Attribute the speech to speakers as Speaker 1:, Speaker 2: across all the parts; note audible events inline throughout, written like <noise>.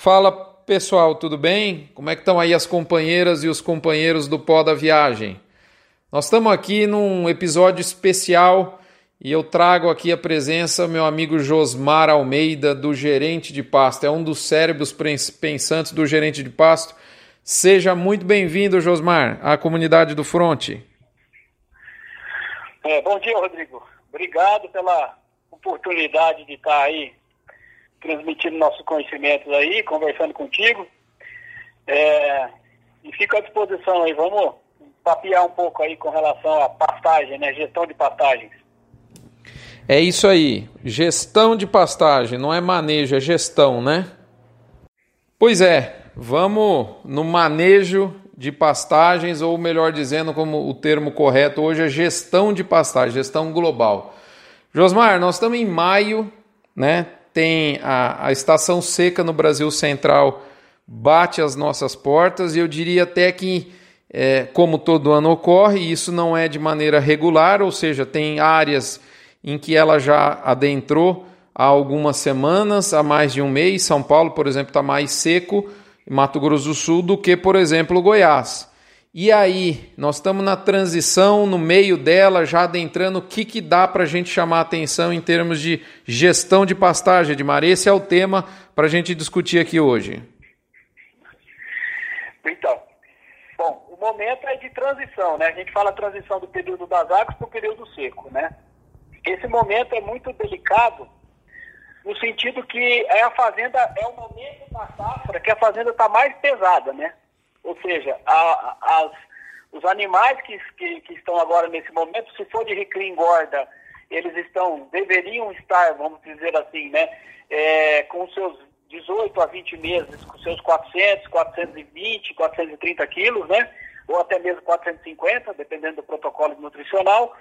Speaker 1: Fala pessoal, tudo bem? Como é que estão aí as companheiras e os companheiros do Pó da Viagem? Nós estamos aqui num episódio especial e eu trago aqui a presença meu amigo Josmar Almeida, do Gerente de Pasto. É um dos cérebros pensantes do Gerente de Pasto. Seja muito bem-vindo, Josmar, à comunidade do Fronte.
Speaker 2: É, bom dia, Rodrigo. Obrigado pela oportunidade de estar aí transmitindo nossos conhecimentos aí, conversando contigo. É, e fico à disposição aí, vamos papiar um pouco aí com relação à pastagem, né? Gestão de pastagens.
Speaker 1: É isso aí, gestão de pastagem, não é manejo, é gestão, né? Pois é, vamos no manejo de pastagens, ou melhor dizendo, como o termo correto hoje é gestão de pastagem, gestão global. Josmar, nós estamos em maio, né? Tem a, a estação seca no Brasil Central bate as nossas portas e eu diria até que, é, como todo ano ocorre, isso não é de maneira regular, ou seja, tem áreas em que ela já adentrou há algumas semanas, há mais de um mês. São Paulo, por exemplo, está mais seco, Mato Grosso do Sul, do que, por exemplo, Goiás. E aí, nós estamos na transição, no meio dela, já adentrando, o que, que dá para a gente chamar atenção em termos de gestão de pastagem, Edmar? Esse é o tema para a gente discutir aqui hoje.
Speaker 2: Então, bom, o momento é de transição, né? A gente fala transição do período das águas para o período seco, né? Esse momento é muito delicado no sentido que é a fazenda, é o momento da safra que a fazenda está mais pesada, né? Ou seja, a, as, os animais que, que, que, estão agora nesse momento, se for de recria engorda, eles estão, deveriam estar, vamos dizer assim, né, é, com seus 18 a 20 meses, com seus 400, 420, 430 quilos, né, ou até mesmo 450, dependendo do protocolo nutricional.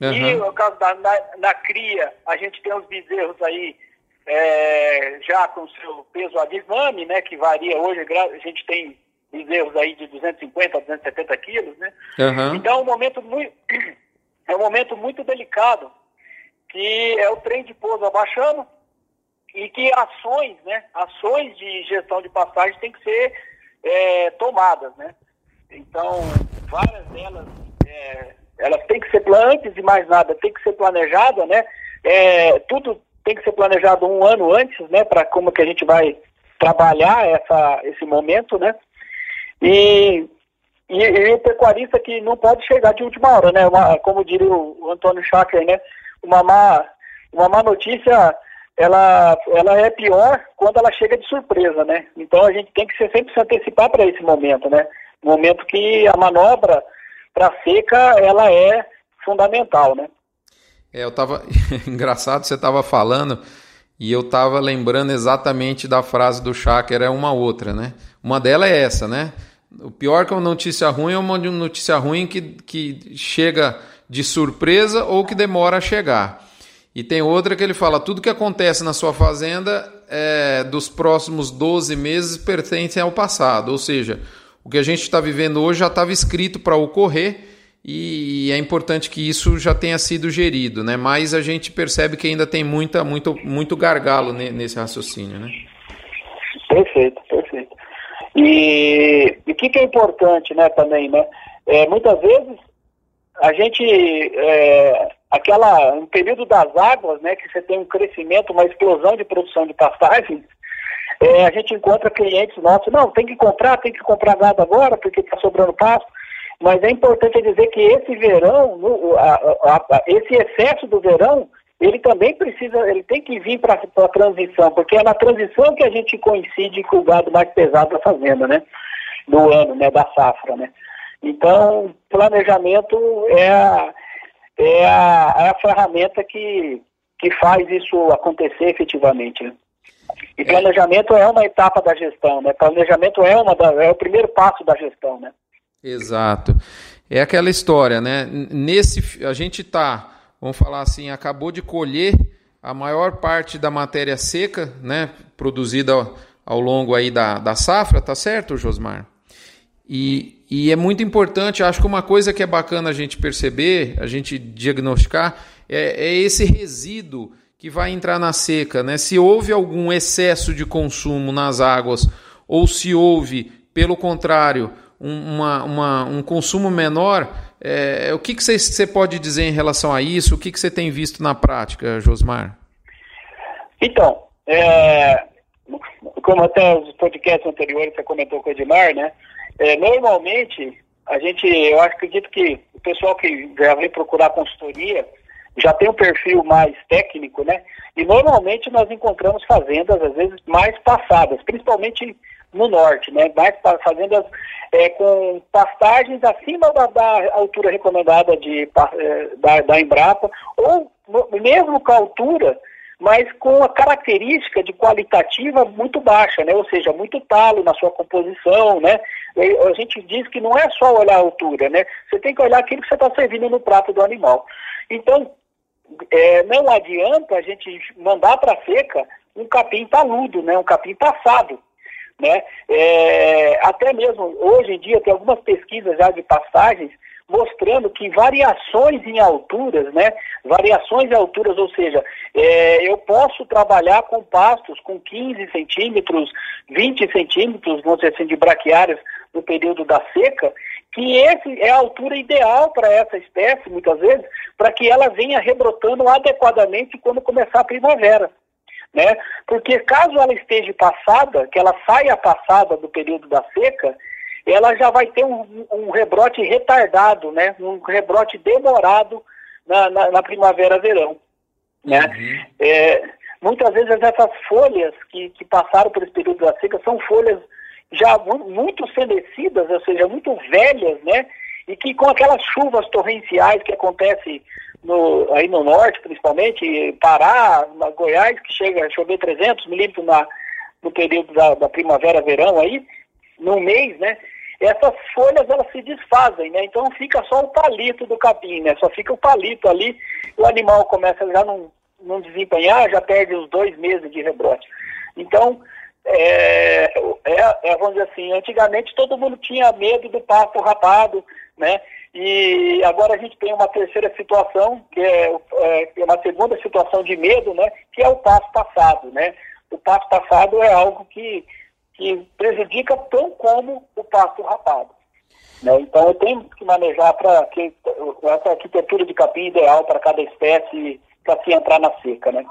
Speaker 2: Uhum. E no caso da na, na, cria, a gente tem os bezerros aí é, já com seu peso adivame, né, que varia hoje, a gente tem bezerros aí de 250 a 270 quilos, né? Uhum. Então é um momento muito, <clears throat> é um momento muito delicado, que é o trem de pouso abaixando e que ações, né? Ações de gestão de pastagem têm que ser é, tomadas, né? Então, várias delas, é, elas têm que ser, antes de mais nada, tem que ser planejada, né? É, tudo tem que ser planejado um ano antes, né? Para como que a gente vai trabalhar essa, esse momento, né? E, e, e, o pecuarista que não pode chegar de última hora, né? Uma, como diria o, Antônio Schacker, né? Uma má, uma má notícia, ela, ela é pior quando ela chega de surpresa, né? Então a gente tem que sempre se antecipar para esse momento, né? Momento que a manobra para seca, ela é fundamental, né?
Speaker 1: É, eu tava <laughs> engraçado você tava falando e eu tava lembrando exatamente da frase do Schacker, é uma outra, né? Uma delas é essa, né? O pior que uma notícia ruim é uma notícia ruim que, que chega de surpresa ou que demora a chegar. E tem outra que ele fala: tudo que acontece na sua fazenda é, dos próximos 12 meses pertence ao passado. Ou seja, o que a gente está vivendo hoje já estava escrito para ocorrer e é importante que isso já tenha sido gerido, né? Mas a gente percebe que ainda tem muita, muito, muito gargalo nesse raciocínio, né?
Speaker 2: Perfeito, perfeito. E o que, que, é importante, né, também, né? É, muitas vezes a gente, é, aquela, no período das águas, né, que você tem um crescimento, uma explosão de produção de pastagens, é, a gente encontra clientes nossos, não, tem que comprar, tem que comprar gado agora, porque está sobrando pasto. Mas é importante dizer que esse verão, no, a, a, a, esse excesso do verão, ele também precisa, ele tem que vir para a transição, porque é na transição que a gente coincide com o gado mais pesado da fazenda, né? Do ano, né? Da safra, né? Então, planejamento é a, é a, é a ferramenta que, que faz isso acontecer efetivamente. Né? E planejamento é uma etapa da gestão, né? Planejamento é, uma da, é o primeiro passo da gestão, né?
Speaker 1: Exato. É aquela história, né? Nesse, a gente está vamos falar assim, acabou de colher a maior parte da matéria seca, né, produzida ao longo aí da, da safra, tá certo, Josmar? E, e é muito importante, acho que uma coisa que é bacana a gente perceber, a gente diagnosticar, é, é esse resíduo que vai entrar na seca, né? Se houve algum excesso de consumo nas águas ou se houve, pelo contrário, uma, uma, um consumo menor, é, o que, que você pode dizer em relação a isso? O que, que você tem visto na prática, Josmar?
Speaker 2: Então, é, como até os podcasts anteriores você comentou com o Edmar, né? É, normalmente, a gente, eu acredito que o pessoal que já vem procurar consultoria já tem um perfil mais técnico, né? E normalmente nós encontramos fazendas, às vezes, mais passadas, principalmente no norte, né? Mais fazendas é, com pastagens acima da, da altura recomendada de, é, da, da Embrapa, ou mesmo com a altura, mas com a característica de qualitativa muito baixa, né? Ou seja, muito talo na sua composição, né? A gente diz que não é só olhar a altura, né? Você tem que olhar aquilo que você está servindo no prato do animal. Então, é, não adianta a gente mandar para seca um capim taludo, né? Um capim passado. Né? É, até mesmo hoje em dia tem algumas pesquisas já de pastagens mostrando que variações em alturas, né? Variações em alturas, ou seja, é, eu posso trabalhar com pastos com 15 centímetros, 20 centímetros, vamos dizer assim, de braquiárias no período da seca, que esse é a altura ideal para essa espécie, muitas vezes, para que ela venha rebrotando adequadamente quando começar a primavera né? Porque caso ela esteja passada, que ela saia passada do período da seca, ela já vai ter um, um rebrote retardado, né? Um rebrote demorado na, na, na primavera-verão, né? Uhum. É, muitas vezes essas folhas que, que passaram por esse período da seca são folhas já muito fenecidas, ou seja, muito velhas, né? E que com aquelas chuvas torrenciais que acontecem no, aí no norte, principalmente, Pará, Goiás, que chega a chover 300 milímetros na, no período da, da primavera-verão aí, no mês, né? Essas folhas, elas se desfazem, né? Então fica só o palito do capim, né? Só fica o palito ali, o animal começa já não, não desempenhar, já perde os dois meses de rebrote. Então, é, é, é, vamos dizer assim, antigamente todo mundo tinha medo do pasto rapado, né? E agora a gente tem uma terceira situação, que é, é, é uma segunda situação de medo, né? Que é o passo passado, né? O passo passado é algo que, que prejudica tão como o passo rapado. Né? Então eu tenho que manejar para que essa arquitetura de capim ideal para cada espécie para se entrar na seca, né?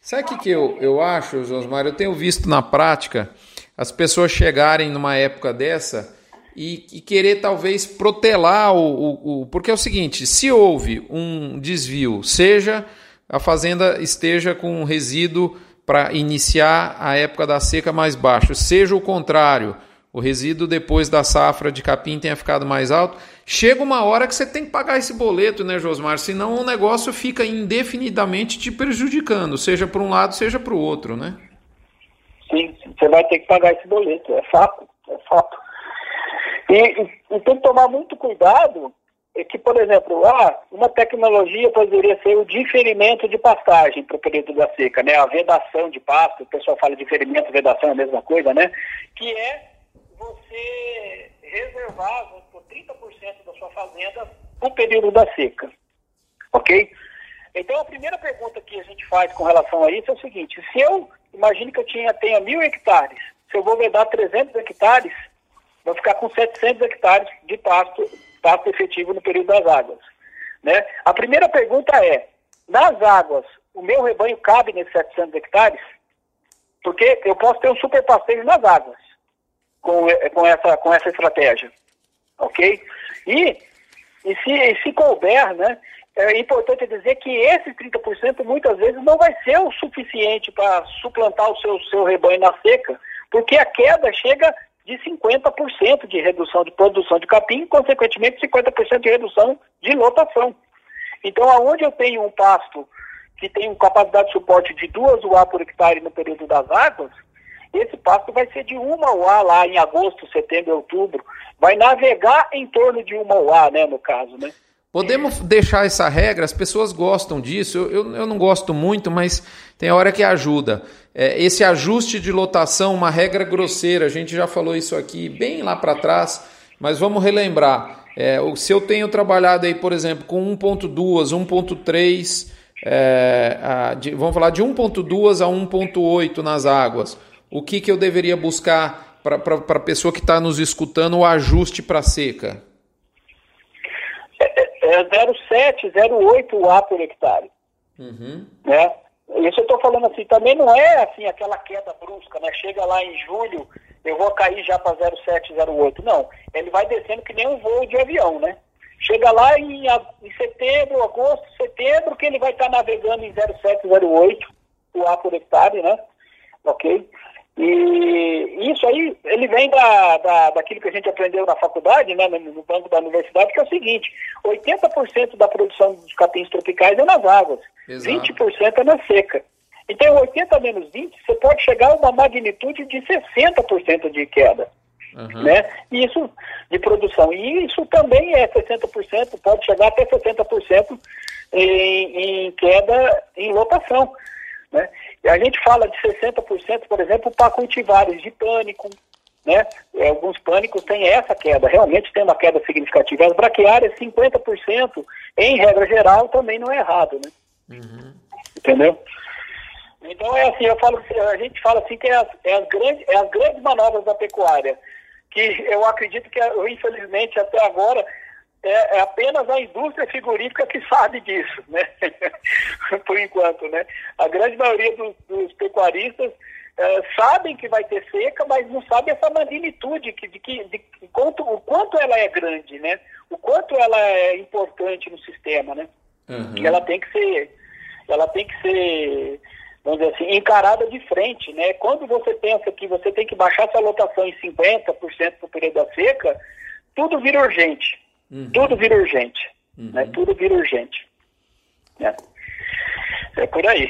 Speaker 1: Sabe o que, que eu, eu acho, Josmar? Eu tenho visto na prática as pessoas chegarem numa época dessa e, e querer talvez protelar o, o, o, Porque é o seguinte: se houve um desvio, seja a fazenda esteja com resíduo para iniciar a época da seca mais baixo, seja o contrário, o resíduo depois da safra de capim tenha ficado mais alto, chega uma hora que você tem que pagar esse boleto, né, Josmar? Senão o negócio fica indefinidamente te prejudicando, seja para um lado, seja para o outro, né?
Speaker 2: Sim, você vai ter que pagar esse boleto, é fato, é fato. E, e, e tem que tomar muito cuidado é que, por exemplo, ah, uma tecnologia poderia ser o diferimento de pastagem para o período da seca, né? A vedação de pasto, o pessoal fala diferimento, vedação é a mesma coisa, né? Que é você reservar por 30% da sua fazenda o período da seca, ok? Então, a primeira pergunta que a gente faz com relação a isso é o seguinte, se eu, imagine que eu tinha, tenha mil hectares, se eu vou vedar 300 hectares, vou ficar com 700 hectares de pasto, pasto efetivo no período das águas. Né? A primeira pergunta é, nas águas, o meu rebanho cabe nesses 700 hectares? Porque eu posso ter um super pasteio nas águas com, com, essa, com essa estratégia. Ok? E, e, se, e se couber, né, é importante dizer que esses 30% muitas vezes não vai ser o suficiente para suplantar o seu, seu rebanho na seca, porque a queda chega de 50% de redução de produção de capim, consequentemente 50% de redução de lotação. Então, aonde eu tenho um pasto que tem capacidade de suporte de 2 UA por hectare no período das águas, esse pasto vai ser de 1 UA lá em agosto, setembro, outubro. Vai navegar em torno de 1 UA, né, no caso, né?
Speaker 1: Podemos deixar essa regra, as pessoas gostam disso, eu, eu, eu não gosto muito, mas tem hora que ajuda. É, esse ajuste de lotação, uma regra grosseira, a gente já falou isso aqui bem lá para trás, mas vamos relembrar. É, se eu tenho trabalhado aí, por exemplo, com 1.2, 1.3 é, vamos falar de 1.2 a 1.8 nas águas, o que, que eu deveria buscar para a pessoa que está nos escutando o ajuste para seca?
Speaker 2: É, é 0,7, 0,8 A por hectare. Uhum. Né? Isso eu estou falando assim, também não é assim aquela queda brusca, né? Chega lá em julho, eu vou cair já para 0,7, 0,8. Não, ele vai descendo que nem um voo de avião, né? Chega lá em, em setembro, agosto, setembro, que ele vai estar tá navegando em 0,7, 0,8, o A por hectare, né? Ok? E isso aí, ele vem da, da, daquilo que a gente aprendeu na faculdade, né, no banco da universidade, que é o seguinte, 80% da produção dos capins tropicais é nas águas, Exato. 20% é na seca. Então, 80 menos 20, você pode chegar a uma magnitude de 60% de queda. Uhum. Né? Isso de produção. E isso também é 60%, pode chegar até 70% em, em queda em lotação. Né? E a gente fala de 60%, por exemplo, para cultivares de pânico, né? É, alguns pânicos têm essa queda, realmente tem uma queda significativa. As braquiárias, 50%, em regra geral, também não é errado, né? Uhum. Entendeu? Então é assim, eu falo, a gente fala assim que é as, é as, grandes, é as grandes manobras da pecuária, que eu acredito que, infelizmente, até agora, é, é, apenas a indústria frigorífica que sabe disso, né? <laughs> Por enquanto, né? A grande maioria dos, dos pecuaristas é, sabem que vai ter seca, mas não sabem essa magnitude que, de, que, de quanto, o quanto ela é grande, né? O quanto ela é importante no sistema, né? Uhum. E ela tem que ser, ela tem que ser, vamos dizer assim, encarada de frente, né? Quando você pensa que você tem que baixar essa lotação em 50% para o período da seca, tudo vira urgente. Uhum. Tudo vira urgente. Uhum. Né? Tudo vira urgente. Né? É por aí.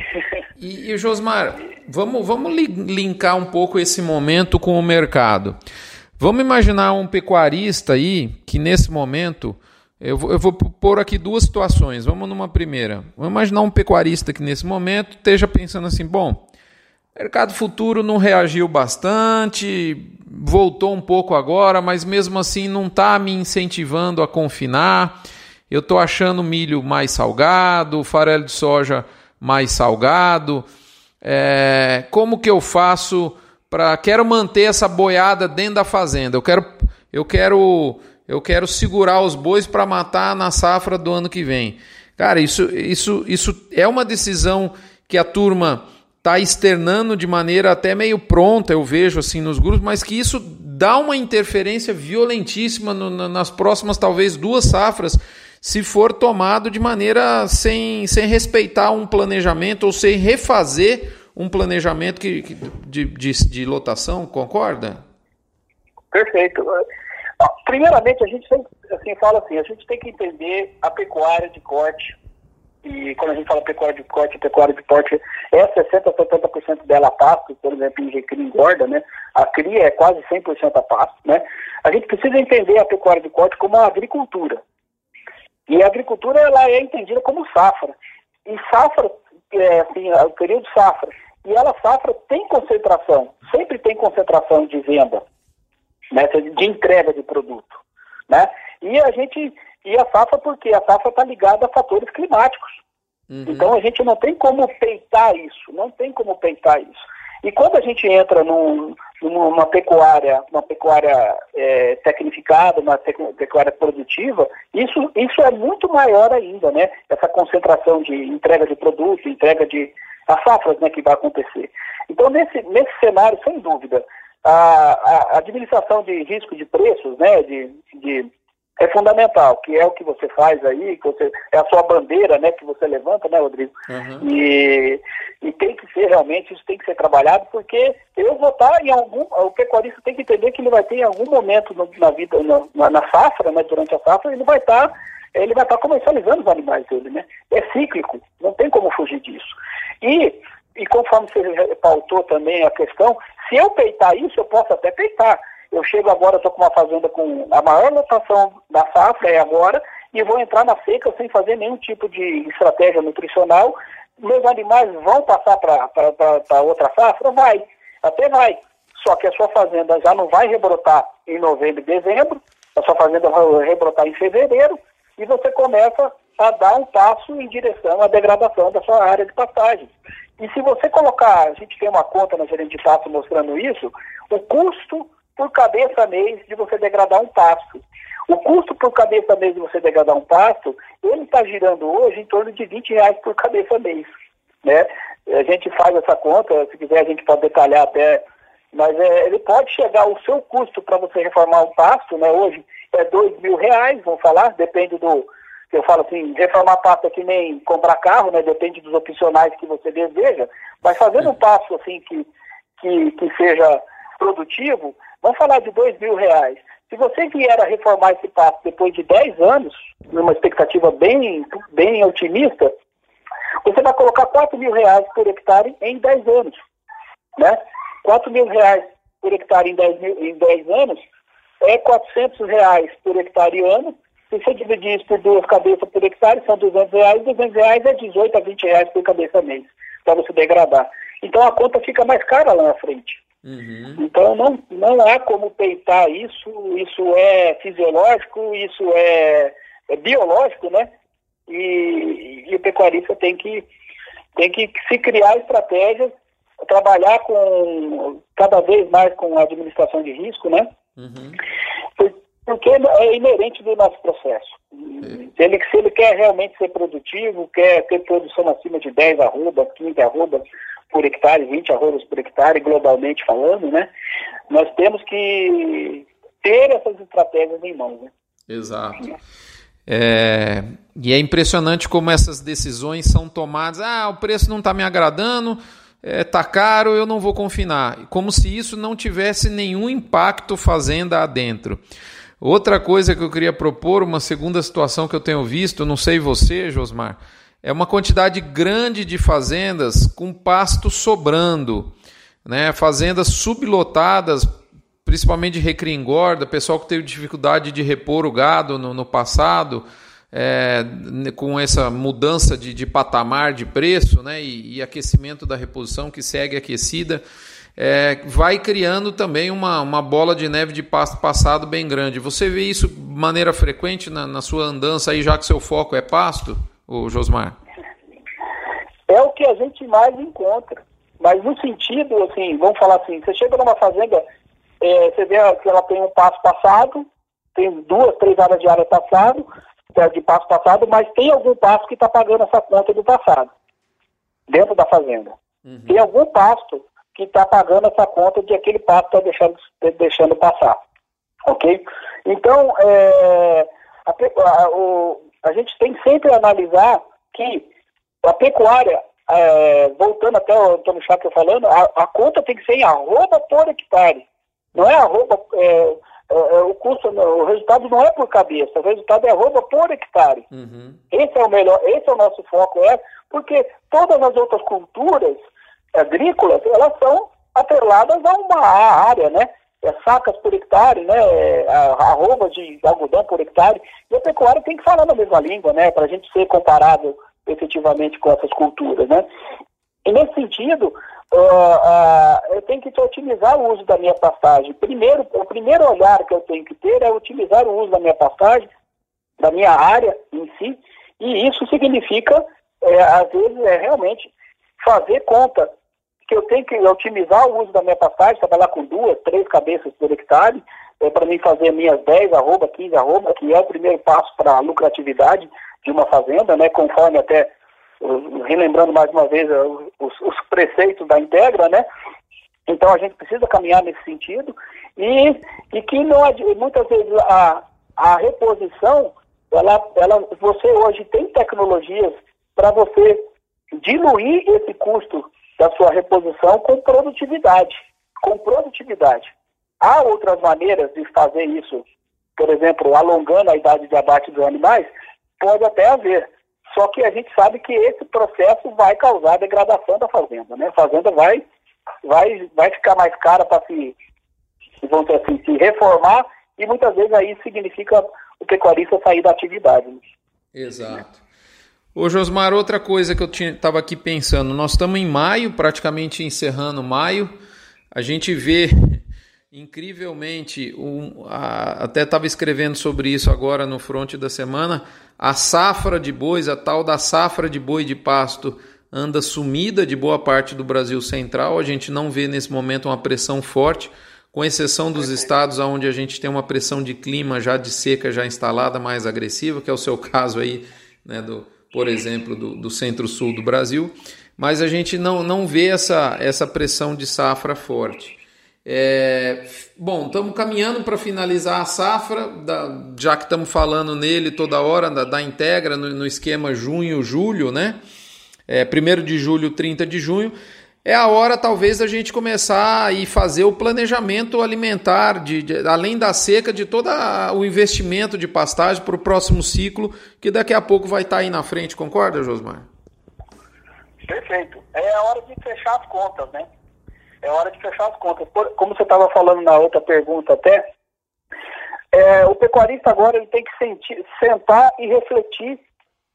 Speaker 1: E, e Josmar, vamos, vamos linkar um pouco esse momento com o mercado. Vamos imaginar um pecuarista aí que nesse momento. Eu vou, eu vou pôr aqui duas situações. Vamos numa primeira. Vamos imaginar um pecuarista que nesse momento esteja pensando assim: bom, mercado futuro não reagiu bastante, voltou um pouco agora, mas mesmo assim não está me incentivando a confinar. Eu estou achando milho mais salgado, farelo de soja mais salgado. É, como que eu faço para quero manter essa boiada dentro da fazenda? Eu quero eu quero eu quero segurar os bois para matar na safra do ano que vem. Cara, isso isso isso é uma decisão que a turma está externando de maneira até meio pronta, eu vejo assim nos grupos, mas que isso dá uma interferência violentíssima no, nas próximas talvez duas safras, se for tomado de maneira sem, sem respeitar um planejamento ou sem refazer um planejamento que, que de, de, de lotação, concorda?
Speaker 2: Perfeito. Primeiramente, a gente sempre assim, fala assim, a gente tem que entender a pecuária de corte e quando a gente fala pecuária de corte, pecuária de porte, é 60% a 70% dela a pasto, por exemplo, em cria engorda, né? A cria é quase 100% a pasto, né? A gente precisa entender a pecuária de corte como a agricultura. E a agricultura, ela é entendida como safra. E safra, é, assim, é o período safra. E ela, safra, tem concentração, sempre tem concentração de venda, né? De entrega de produto, né? E a gente e a safra, porque a safra está ligada a fatores climáticos. Uhum. Então a gente não tem como peitar isso, não tem como peitar isso. E quando a gente entra num, numa pecuária, uma pecuária é, tecnificada, uma pecuária produtiva, isso, isso é muito maior ainda, né? Essa concentração de entrega de produto, entrega de as safras né, que vai acontecer. Então, nesse, nesse cenário, sem dúvida, a, a administração de risco de preços, né, de, de é fundamental, que é o que você faz aí, que você, é a sua bandeira, né, que você levanta, né, Rodrigo? Uhum. E, e tem que ser realmente, isso tem que ser trabalhado, porque eu vou estar em algum, o pecuarista tem que entender que ele vai ter em algum momento no, na vida, na, na safra, né, durante a safra, ele vai estar, ele vai estar comercializando os animais dele, né? É cíclico, não tem como fugir disso. E, e conforme você pautou também a questão, se eu peitar isso, eu posso até peitar, eu chego agora, estou com uma fazenda com a maior lotação da safra, é agora, e vou entrar na seca sem fazer nenhum tipo de estratégia nutricional. Meus animais vão passar para outra safra? Vai, até vai. Só que a sua fazenda já não vai rebrotar em novembro e dezembro, a sua fazenda vai rebrotar em fevereiro, e você começa a dar um passo em direção à degradação da sua área de pastagem. E se você colocar, a gente tem uma conta na gerente de mostrando isso, o custo por cabeça mês de você degradar um pasto. O custo por cabeça mês de você degradar um pasto, ele está girando hoje em torno de 20 reais por cabeça mês. Né? A gente faz essa conta, se quiser a gente pode detalhar até, mas é, ele pode chegar, o seu custo para você reformar um pasto, né, hoje é dois mil reais, vamos falar, depende do, eu falo assim, reformar pasto é que nem comprar carro, né? Depende dos opcionais que você deseja, mas fazendo um passo assim que, que, que seja produtivo, vamos falar de dois mil reais. Se você vier a reformar esse pasto depois de 10 anos, numa expectativa bem, bem otimista, você vai colocar 4 mil reais por hectare em 10 anos. Né? 4 mil reais por hectare em 10, mil, em 10 anos é 400 reais por hectare ano, se você dividir isso por duas cabeças por hectare, são 200 reais. 200 reais é 18 a 20 reais por cabeça mês, para você degradar. Então a conta fica mais cara lá na frente. Uhum. Então não, não há como peitar isso, isso é fisiológico, isso é, é biológico, né? E, e, o pecuarista tem que, tem que se criar estratégias, trabalhar com cada vez mais com a administração de risco, né? Uhum porque é inerente do nosso processo. Se ele, se ele quer realmente ser produtivo, quer ter produção acima de 10 arrobas, 15 arrobas por hectare, 20 arrobas por hectare, globalmente falando, né? Nós temos que ter essas estratégias em mãos. Né?
Speaker 1: Exato. É, e é impressionante como essas decisões são tomadas. Ah, o preço não está me agradando, é, tá caro, eu não vou confinar. Como se isso não tivesse nenhum impacto fazenda adentro. Outra coisa que eu queria propor, uma segunda situação que eu tenho visto, não sei você, Josmar, é uma quantidade grande de fazendas com pasto sobrando, né? Fazendas sublotadas, principalmente de recria engorda, pessoal que teve dificuldade de repor o gado no, no passado, é, com essa mudança de, de, patamar de preço, né? E, e aquecimento da reposição que segue aquecida é, vai criando também uma, uma bola de neve de pasto passado bem grande. Você vê isso de maneira frequente na, na sua andança aí, já que seu foco é pasto, o Josmar?
Speaker 2: É o que a gente mais encontra. Mas no sentido, assim, vamos falar assim, você chega numa fazenda, é, você vê que ela tem um passo passado, tem duas, três áreas de área passado, é, de passo passado, mas tem algum passo que está pagando essa conta do passado, dentro da fazenda. Uhum. Tem algum pasto que está pagando essa conta de aquele passo está deixando, deixando passar. Ok? Então, é, a, a, o, a, gente tem sempre analisar que a pecuária, é, voltando até o Antônio Chaco falando, a, a, conta tem que ser em arroba por hectare. Não é arroba, é, é, é, o custo, o resultado não é por cabeça, o resultado é arroba por hectare. Uhum. Esse é o melhor, esse é o nosso foco, é, porque todas as outras culturas, agrícolas, elas são atreladas a uma área, né? É sacas por hectare, né? É, arroba de algodão por hectare. E a pecuária tem que falar na mesma língua, né? Para a gente ser comparável efetivamente com essas culturas, né? E nesse sentido, uh, uh, eu tenho que otimizar o uso da minha pastagem. Primeiro, o primeiro olhar que eu tenho que ter é otimizar o uso da minha pastagem, da minha área em si, e isso significa, é, às vezes, é realmente fazer conta que eu tenho que otimizar o uso da minha pastagem, trabalhar com duas, três cabeças por hectare, é, para mim fazer minhas 10 arroba, 15 arroba, que é o primeiro passo para a lucratividade de uma fazenda, né, conforme até, relembrando mais uma vez os, os preceitos da Integra, né, então a gente precisa caminhar nesse sentido. E, e que não, muitas vezes a, a reposição, ela, ela, você hoje tem tecnologias para você diluir esse custo da sua reposição com produtividade. Com produtividade. Há outras maneiras de fazer isso, por exemplo, alongando a idade de abate dos animais? Pode até haver. Só que a gente sabe que esse processo vai causar degradação da fazenda. Né? A fazenda vai, vai, vai ficar mais cara para se, vamos dizer assim, se reformar e muitas vezes aí significa o pecuarista sair da atividade.
Speaker 1: Exato. Ô Josmar, outra coisa que eu estava aqui pensando, nós estamos em maio, praticamente encerrando maio, a gente vê <laughs> incrivelmente, um, a, até estava escrevendo sobre isso agora no fronte da semana, a safra de bois, a tal da safra de boi de pasto, anda sumida de boa parte do Brasil Central. A gente não vê nesse momento uma pressão forte, com exceção dos estados onde a gente tem uma pressão de clima já de seca já instalada mais agressiva, que é o seu <laughs> caso aí, né, do, por exemplo, do, do centro-sul do Brasil. Mas a gente não, não vê essa, essa pressão de safra forte. É, bom, estamos caminhando para finalizar a safra, da, já que estamos falando nele toda hora, da, da Integra, no, no esquema junho-julho, né? É, 1 de julho, 30 de junho. É a hora, talvez, da gente começar e fazer o planejamento alimentar, de, de além da seca, de todo o investimento de pastagem para o próximo ciclo, que daqui a pouco vai estar tá aí na frente, concorda, Josmar?
Speaker 2: Perfeito. É a hora de fechar as contas, né? É hora de fechar as contas. Por, como você estava falando na outra pergunta até, é, o pecuarista agora ele tem que sentir, sentar e refletir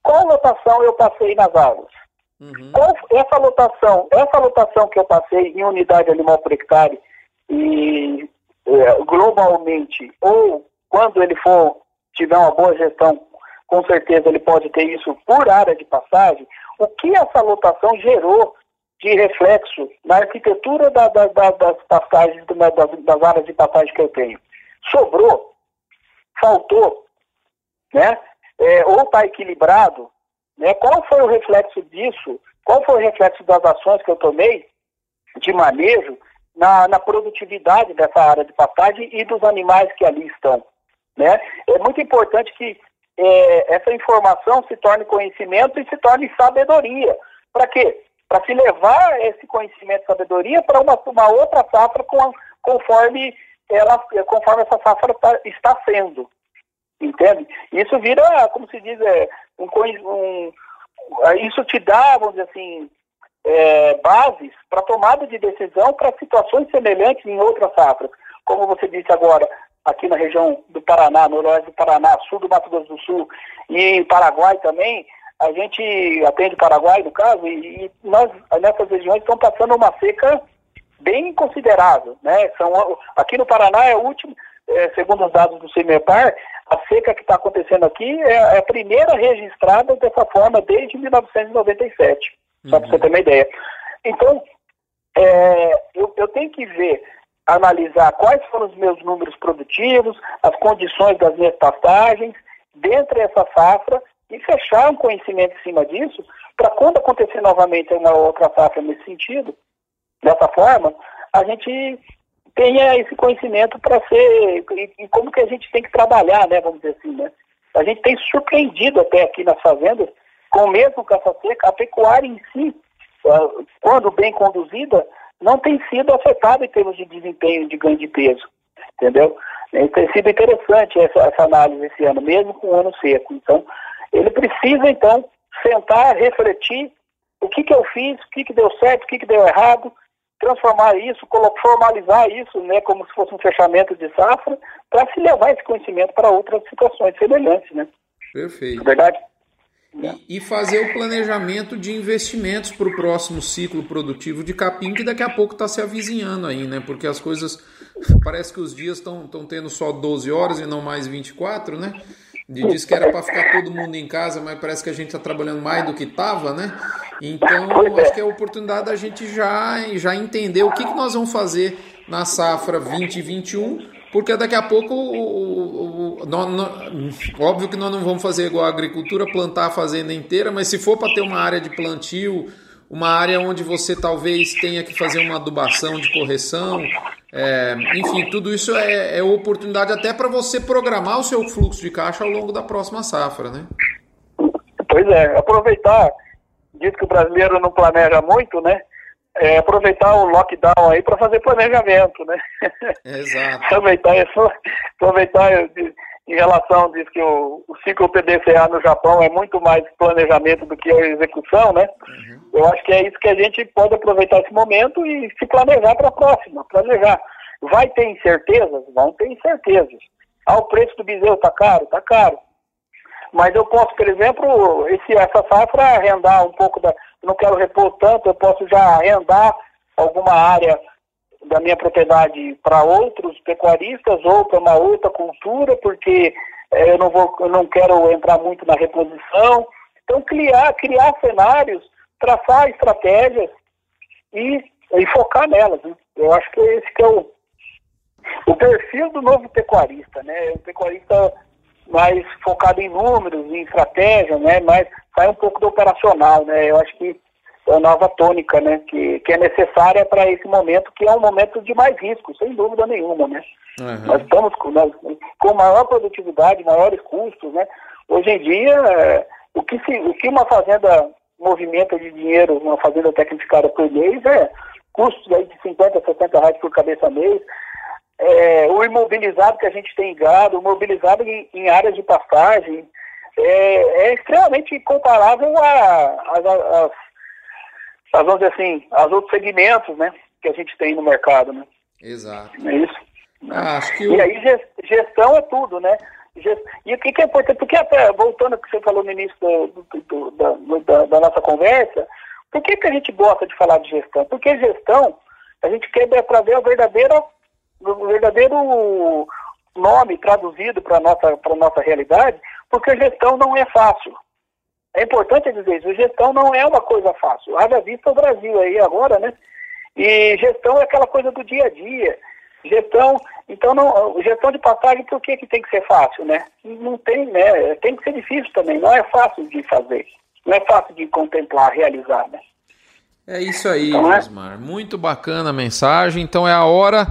Speaker 2: qual lotação eu passei nas águas. Uhum. Essa lotação, essa lotação que eu passei em unidade animal por hectare e é, globalmente, ou quando ele for tiver uma boa gestão, com certeza ele pode ter isso por área de passagem, o que essa lotação gerou de reflexo na arquitetura da, da, da, das passagens, das, das áreas de passagem que eu tenho. Sobrou, faltou, né? É, ou está equilibrado, né? Qual foi o reflexo disso? Qual foi o reflexo das ações que eu tomei de manejo na, na produtividade dessa área de passagem e dos animais que ali estão? Né? É muito importante que é, essa informação se torne conhecimento e se torne sabedoria. Para quê? para se levar esse conhecimento e sabedoria para uma, uma outra safra com, conforme, ela, conforme essa safra tá, está sendo. Entende? Isso vira, como se diz, é, um, um, isso te dá, vamos dizer assim, é, bases para tomada de decisão para situações semelhantes em outras safras. Como você disse agora, aqui na região do Paraná, noroeste do Paraná, sul do Mato Grosso do Sul e em Paraguai também, a gente atende o Paraguai, no caso, e, e nós, nessas regiões, estão passando uma seca bem considerável. Né? São, aqui no Paraná é o último, é, segundo os dados do CIMEPAR, a seca que está acontecendo aqui é, a primeira registrada dessa forma desde 1997, uhum. só para você ter uma ideia. Então, é, eu, eu tenho que ver, analisar quais foram os meus números produtivos, as condições das minhas pastagens, dentro dessa safra, e fechar um conhecimento em cima disso, para quando acontecer novamente uma outra safra nesse sentido, dessa forma, a gente tenha esse conhecimento para ser, e, e, como que a gente tem que trabalhar, né, vamos dizer assim, né? A gente tem surpreendido até aqui nas fazendas, com mesmo caça seca, a pecuária em si, quando bem conduzida, não tem sido afetada em termos de desempenho de ganho de peso, entendeu? Tem sido interessante essa, essa análise esse ano, mesmo com o ano seco. Então, ele precisa, então, sentar, refletir o que, que eu fiz, o que, que deu certo, o que, que deu errado, transformar isso, formalizar isso, né, como se fosse um fechamento de safra, para se levar esse conhecimento para outras situações semelhantes, né?
Speaker 1: Perfeito.
Speaker 2: É verdade?
Speaker 1: E, e, fazer o planejamento de investimentos para o próximo ciclo produtivo de capim, que daqui a pouco está se avizinhando aí, né? Porque as coisas. Parece que os dias estão tendo só 12 horas e não mais 24, né? Diz que era para ficar todo mundo em casa, mas parece que a gente está trabalhando mais do que estava, né? Então, acho que é a oportunidade da gente já, já entender o que, que nós vamos fazer na safra 2021, porque daqui a pouco, o, o, o, óbvio que nós não vamos fazer igual a agricultura, plantar a fazenda inteira, mas se for para ter uma área de plantio, uma área onde você talvez tenha que fazer uma adubação de correção, é, enfim, tudo isso é, é oportunidade até para você programar o seu fluxo de caixa ao longo da próxima safra, né?
Speaker 2: Pois é, aproveitar, diz que o brasileiro não planeja muito, né? É, aproveitar o lockdown aí para fazer planejamento, né?
Speaker 1: Exato. <laughs>
Speaker 2: aproveitar isso, aproveitar em relação, diz que o, o, ciclo PDCA no Japão é muito mais planejamento do que a execução, né? Uhum. Eu acho que é isso que a gente pode aproveitar esse momento e se planejar para a próxima, planejar. Vai ter incertezas? Vão ter incertezas. Ah, o preço do bezerro está caro? Está caro. Mas eu posso, por exemplo, esse, essa safra arrendar um pouco da. Não quero repor tanto, eu posso já arrendar alguma área da minha propriedade para outros pecuaristas ou para uma outra cultura, porque é, eu não vou, eu não quero entrar muito na reposição. Então criar, criar cenários, traçar estratégias e, e focar nelas. Né? Eu acho que esse que é o, o perfil do novo pecuarista, né? O pecuarista mais focado em números, em estratégia, né? Mas sai um pouco do operacional, né? Eu acho que a nova tônica, né? Que, que é necessária para esse momento, que é um momento de mais risco, sem dúvida nenhuma, né? Uhum. Nós estamos com, nós, com maior produtividade, maiores custos, né? Hoje em dia, o, que se, o que uma fazenda movimenta de dinheiro, uma fazenda tecnificada por mês, é custos aí de 50, 60 reais por cabeça mês, é, o imobilizado que a gente tem em gado, o imobilizado em, em áreas de pastagem, é, é extremamente comparável a, vamos dizer assim, aos outros segmentos né, que a gente tem no mercado. Né?
Speaker 1: Exato.
Speaker 2: É isso. Ah, acho que E aí gestão é tudo, né? E o que, que é importante, porque até, voltando ao que você falou no início do, do, do, da, da, nossa conversa, por que, que a gente gosta de falar de gestão? Porque gestão, a gente quer trazer a verdadeira o verdadeiro nome traduzido para a nossa, nossa realidade, porque gestão não é fácil. É importante dizer isso, gestão não é uma coisa fácil. Haja vista o Brasil aí agora, né? E gestão é aquela coisa do dia a dia. Gestão, então não, gestão de passagem, por que, que tem que ser fácil, né? Não tem, né? Tem que ser difícil também, não é fácil de fazer. Não é fácil de contemplar, realizar, né?
Speaker 1: É isso aí, então, é? Osmar. Muito bacana a mensagem. Então é a hora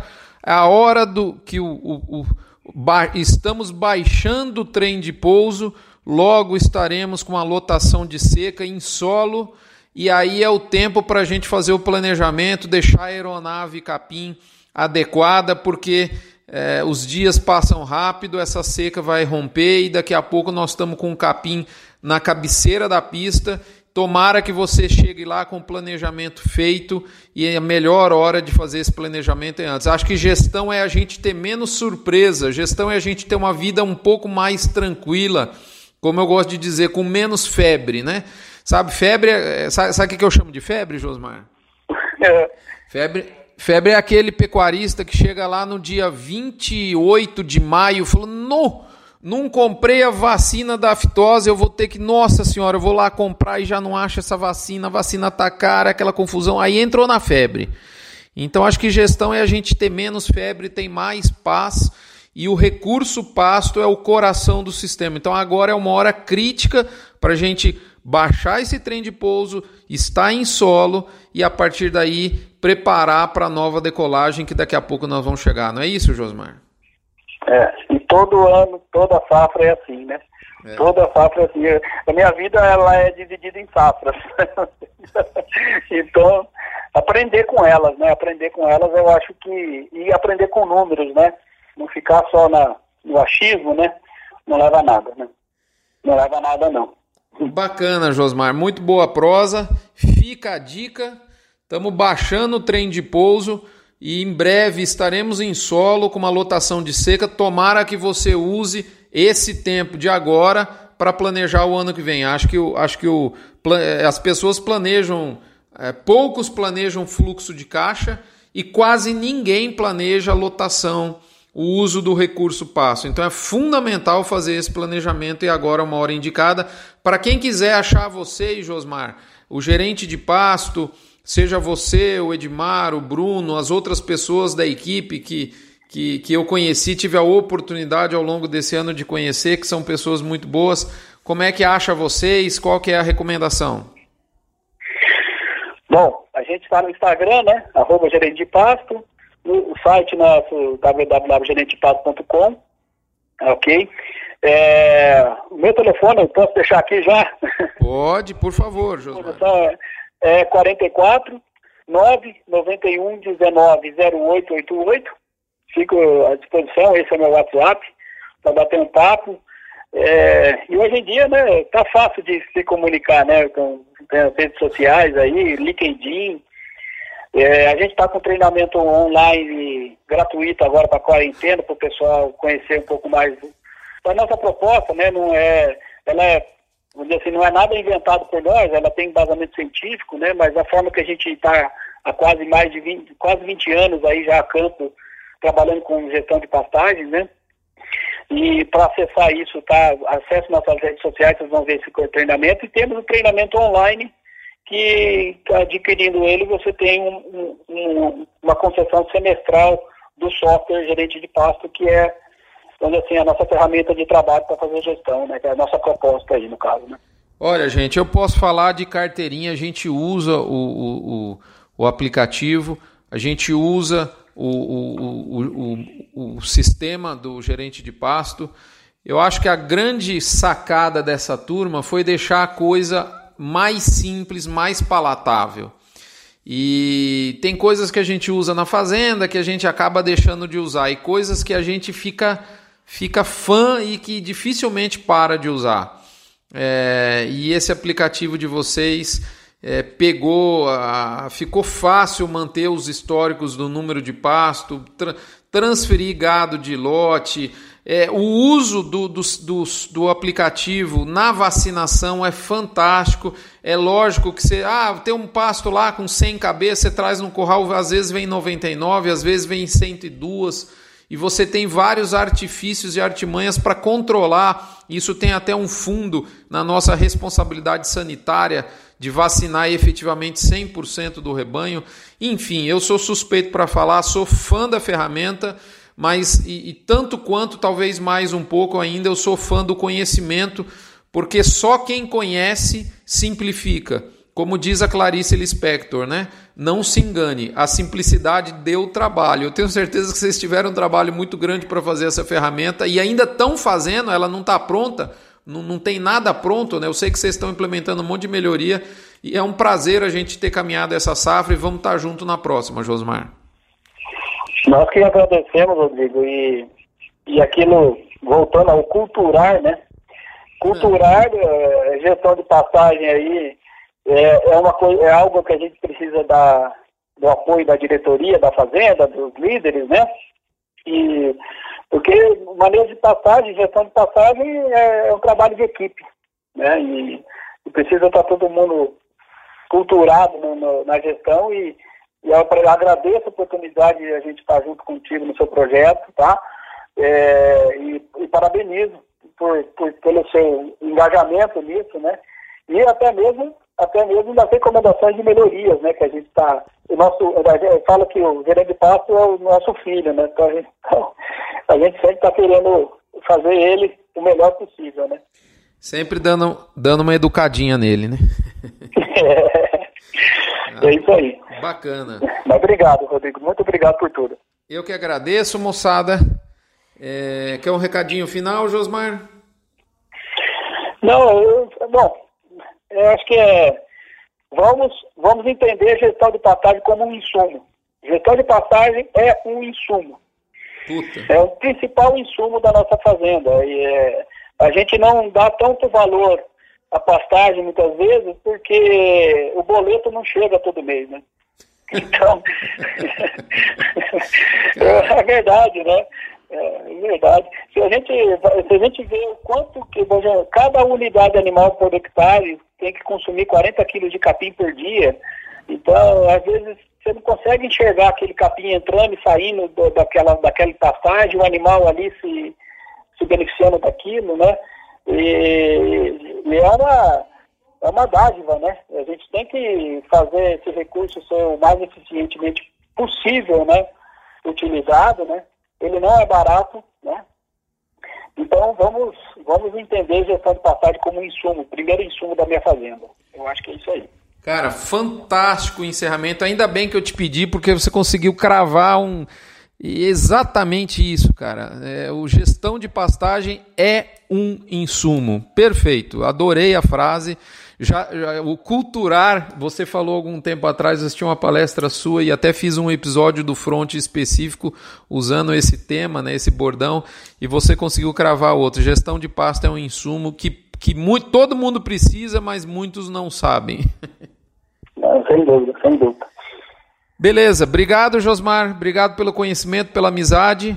Speaker 1: é a hora do que o, o, o ba, estamos baixando o trem de pouso, logo estaremos com a lotação de seca em solo, e aí é o tempo para a gente fazer o planejamento, deixar a aeronave capim adequada, porque é, os dias passam rápido, essa seca vai romper e daqui a pouco nós estamos com o capim na cabeceira da pista Tomara que você chegue lá com o planejamento feito e a melhor hora de fazer esse planejamento é antes. Acho que gestão é a gente ter menos surpresa, gestão é a gente ter uma vida um pouco mais tranquila, como eu gosto de dizer, com menos febre, né? Sabe, febre, é, sabe, sabe o que eu chamo de febre, Josmar? É. <laughs> Febre, febre é aquele pecuarista que chega lá no dia 28 de maio falando, no não comprei a vacina da aftose, eu vou ter que, nossa senhora, eu vou lá comprar e já não acho essa vacina, a vacina tá cara, aquela confusão, aí entrou na febre. Então acho que gestão é a gente ter menos febre, tem mais paz e o recurso pasto é o coração do sistema. Então agora é uma hora crítica para a gente baixar esse trem de pouso, estar em solo e a partir daí preparar para a nova decolagem que daqui a pouco nós vamos chegar. Não é isso, Josmar?
Speaker 2: É, e todo ano, toda safra é assim, né? É. Toda safra é assim. A minha vida ela é dividida em safras. <laughs> então, aprender com elas, né? Aprender com elas eu acho que. E aprender com números, né? Não ficar só na, no achismo, né? Não leva a nada, né? Não leva a nada, não.
Speaker 1: Bacana, Josmar. Muito boa prosa. Fica a dica. Estamos baixando o trem de pouso e em breve estaremos em solo com uma lotação de seca. Tomara que você use esse tempo de agora para planejar o ano que vem. Acho que, acho que o, as pessoas planejam, é, poucos planejam fluxo de caixa e quase ninguém planeja lotação, o uso do recurso passo. Então é fundamental fazer esse planejamento e agora é uma hora indicada. Para quem quiser achar você, Josmar, o gerente de pasto, seja você, o Edmar, o Bruno, as outras pessoas da equipe que, que, que eu conheci, tive a oportunidade ao longo desse ano de conhecer, que são pessoas muito boas. Como é que acha vocês? Qual que é a recomendação?
Speaker 2: Bom, a gente está no Instagram, né? Arroba gerente de pasto, no site nosso www.gerentepasto.com, ok? É, o meu telefone, eu posso deixar aqui já?
Speaker 1: Pode, por favor, <laughs> José
Speaker 2: é 44 991 19 0888. Fico à disposição, esse é meu WhatsApp, para bater um papo. É, e hoje em dia, né, tá fácil de se comunicar, né, com, com as redes sociais aí, LinkedIn. É, a gente está com treinamento online gratuito agora para quarentena, para o pessoal conhecer um pouco mais. A nossa proposta, né, não é, ela é assim, não é nada inventado por nós, ela tem embasamento científico, né, mas a forma que a gente está há quase mais de 20, quase 20 anos aí já a campo, trabalhando com gestão de pastagens, né? E para acessar isso, tá? Acesse nossas redes sociais, vocês vão ver esse treinamento. E temos o treinamento online, que adquirindo ele, você tem um, um, uma concessão semestral do software gerente de pasto, que é, onde assim, a nossa ferramenta de trabalho para fazer gestão, né? Que é a nossa proposta aí, no caso, né?
Speaker 1: Olha, gente, eu posso falar de carteirinha, a gente usa o, o, o, o aplicativo, a gente usa o, o, o, o, sistema do gerente de pasto. Eu acho que a grande sacada dessa turma foi deixar a coisa mais simples, mais palatável. E tem coisas que a gente usa na fazenda que a gente acaba deixando de usar, e coisas que a gente fica, fica fã e que dificilmente para de usar. É, e esse aplicativo de vocês é, pegou, a, ficou fácil manter os históricos do número de pasto, tra transferir gado de lote. É, o uso do, do, do, do, aplicativo na vacinação é fantástico. É lógico que você ah, tem um pasto lá com 100 cabeças, você traz no curral, às vezes vem 99, às vezes vem 102 e você tem vários artifícios e artimanhas para controlar. Isso tem até um fundo na nossa responsabilidade sanitária de vacinar efetivamente 100% do rebanho. Enfim, eu sou suspeito para falar, sou fã da ferramenta, mas e, e tanto quanto, talvez mais um pouco ainda, eu sou fã do conhecimento, porque só quem conhece simplifica. Como diz a Clarice Lispector, né? Não se engane, a simplicidade deu trabalho. Eu tenho certeza que vocês tiveram um trabalho muito grande para fazer essa ferramenta e ainda estão fazendo, ela não está pronta, não, não tem nada pronto, né? Eu sei que vocês estão implementando um monte de melhoria e é um prazer a gente ter caminhado essa safra e vamos estar tá junto na próxima, Josmar.
Speaker 2: Nós que agradecemos, Rodrigo, e, e aquilo, voltando ao culturar, né? Culturar, é. gestão de passagem aí, é, é, uma coisa, é algo que a gente precisa da, do apoio da diretoria, da fazenda, dos líderes, né? E porque manejo de passagem, gestão de passagem é, é um trabalho de equipe, né? E, e precisa estar todo mundo culturado no, no, na gestão e, e eu agradeço a oportunidade de a gente estar junto contigo no seu projeto, tá? É, e, e, parabenizo por, por, pelo seu engajamento nisso, né? E até mesmo até mesmo das recomendações de melhorias, né, que a gente está, o nosso, fala que o gerente de pasto é o nosso filho, né, então a gente, <laughs> então, a gente sempre está querendo fazer ele o melhor possível, né.
Speaker 1: Sempre dando, dando uma educadinha nele, né.
Speaker 2: é, <laughs> <laughs> é isso aí.
Speaker 1: Bacana.
Speaker 2: Mas obrigado, Rodrigo, muito obrigado por tudo.
Speaker 1: Eu que agradeço, moçada. É, quer um recadinho final, Josmar?
Speaker 2: Não, eu, bom, eu acho que é. Vamos, vamos entender a gestão de passagem como um insumo. Gestão de passagem é um insumo. Puta. É o principal insumo da nossa fazenda. E é, a gente não dá tanto valor à pastagem muitas vezes porque o boleto não chega todo mês, né? <laughs> Então, <laughs> é verdade, né? É verdade. Se a gente, se a gente vê o quanto que cada unidade animal por hectare tem que consumir 40 quilos de capim por dia, então, às vezes, você não consegue enxergar aquele capim entrando e saindo do, daquela, daquela pastagem, o animal ali se, se beneficiando daquilo, né? E, e é, uma, é uma dádiva, né? A gente tem que fazer esse recurso ser o mais eficientemente possível, né? Utilizado, né? ele não é barato, né? Então vamos, vamos entender gestão de passagem como um insumo, primeiro insumo da minha fazenda. Eu acho que é isso aí.
Speaker 1: Cara, fantástico o encerramento. Ainda bem que eu te pedi, porque você conseguiu cravar um. Exatamente isso, cara. É, o gestão de pastagem é um insumo. Perfeito. Adorei a frase já, já, o culturar, você falou algum tempo atrás, assisti uma palestra sua e até fiz um episódio do Front específico usando esse tema, né, esse bordão, e você conseguiu cravar outro. Gestão de pasta é um insumo que, que muito, todo mundo precisa, mas muitos não sabem.
Speaker 2: Não, sem dúvida, sem dúvida.
Speaker 1: Beleza, obrigado Josmar, obrigado pelo conhecimento, pela amizade.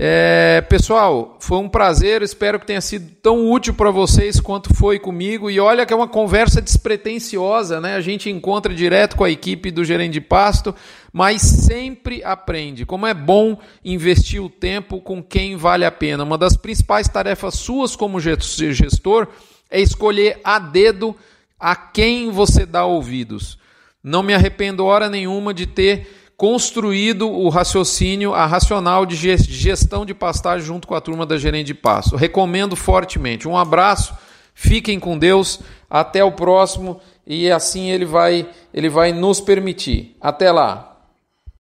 Speaker 1: É, pessoal, foi um prazer, espero que tenha sido tão útil para vocês quanto foi comigo. E olha que é uma conversa despretensiosa, né? A gente encontra direto com a equipe do gerente de pasto, mas sempre aprende. Como é bom investir o tempo com quem vale a pena. Uma das principais tarefas suas como gestor é escolher a dedo a quem você dá ouvidos. Não me arrependo hora nenhuma de ter construído o raciocínio, a racional de gestão de pastagem junto com a turma da gerente de pasto. Recomendo fortemente. Um abraço, fiquem com Deus, até o próximo e assim ele vai ele vai nos permitir. Até lá.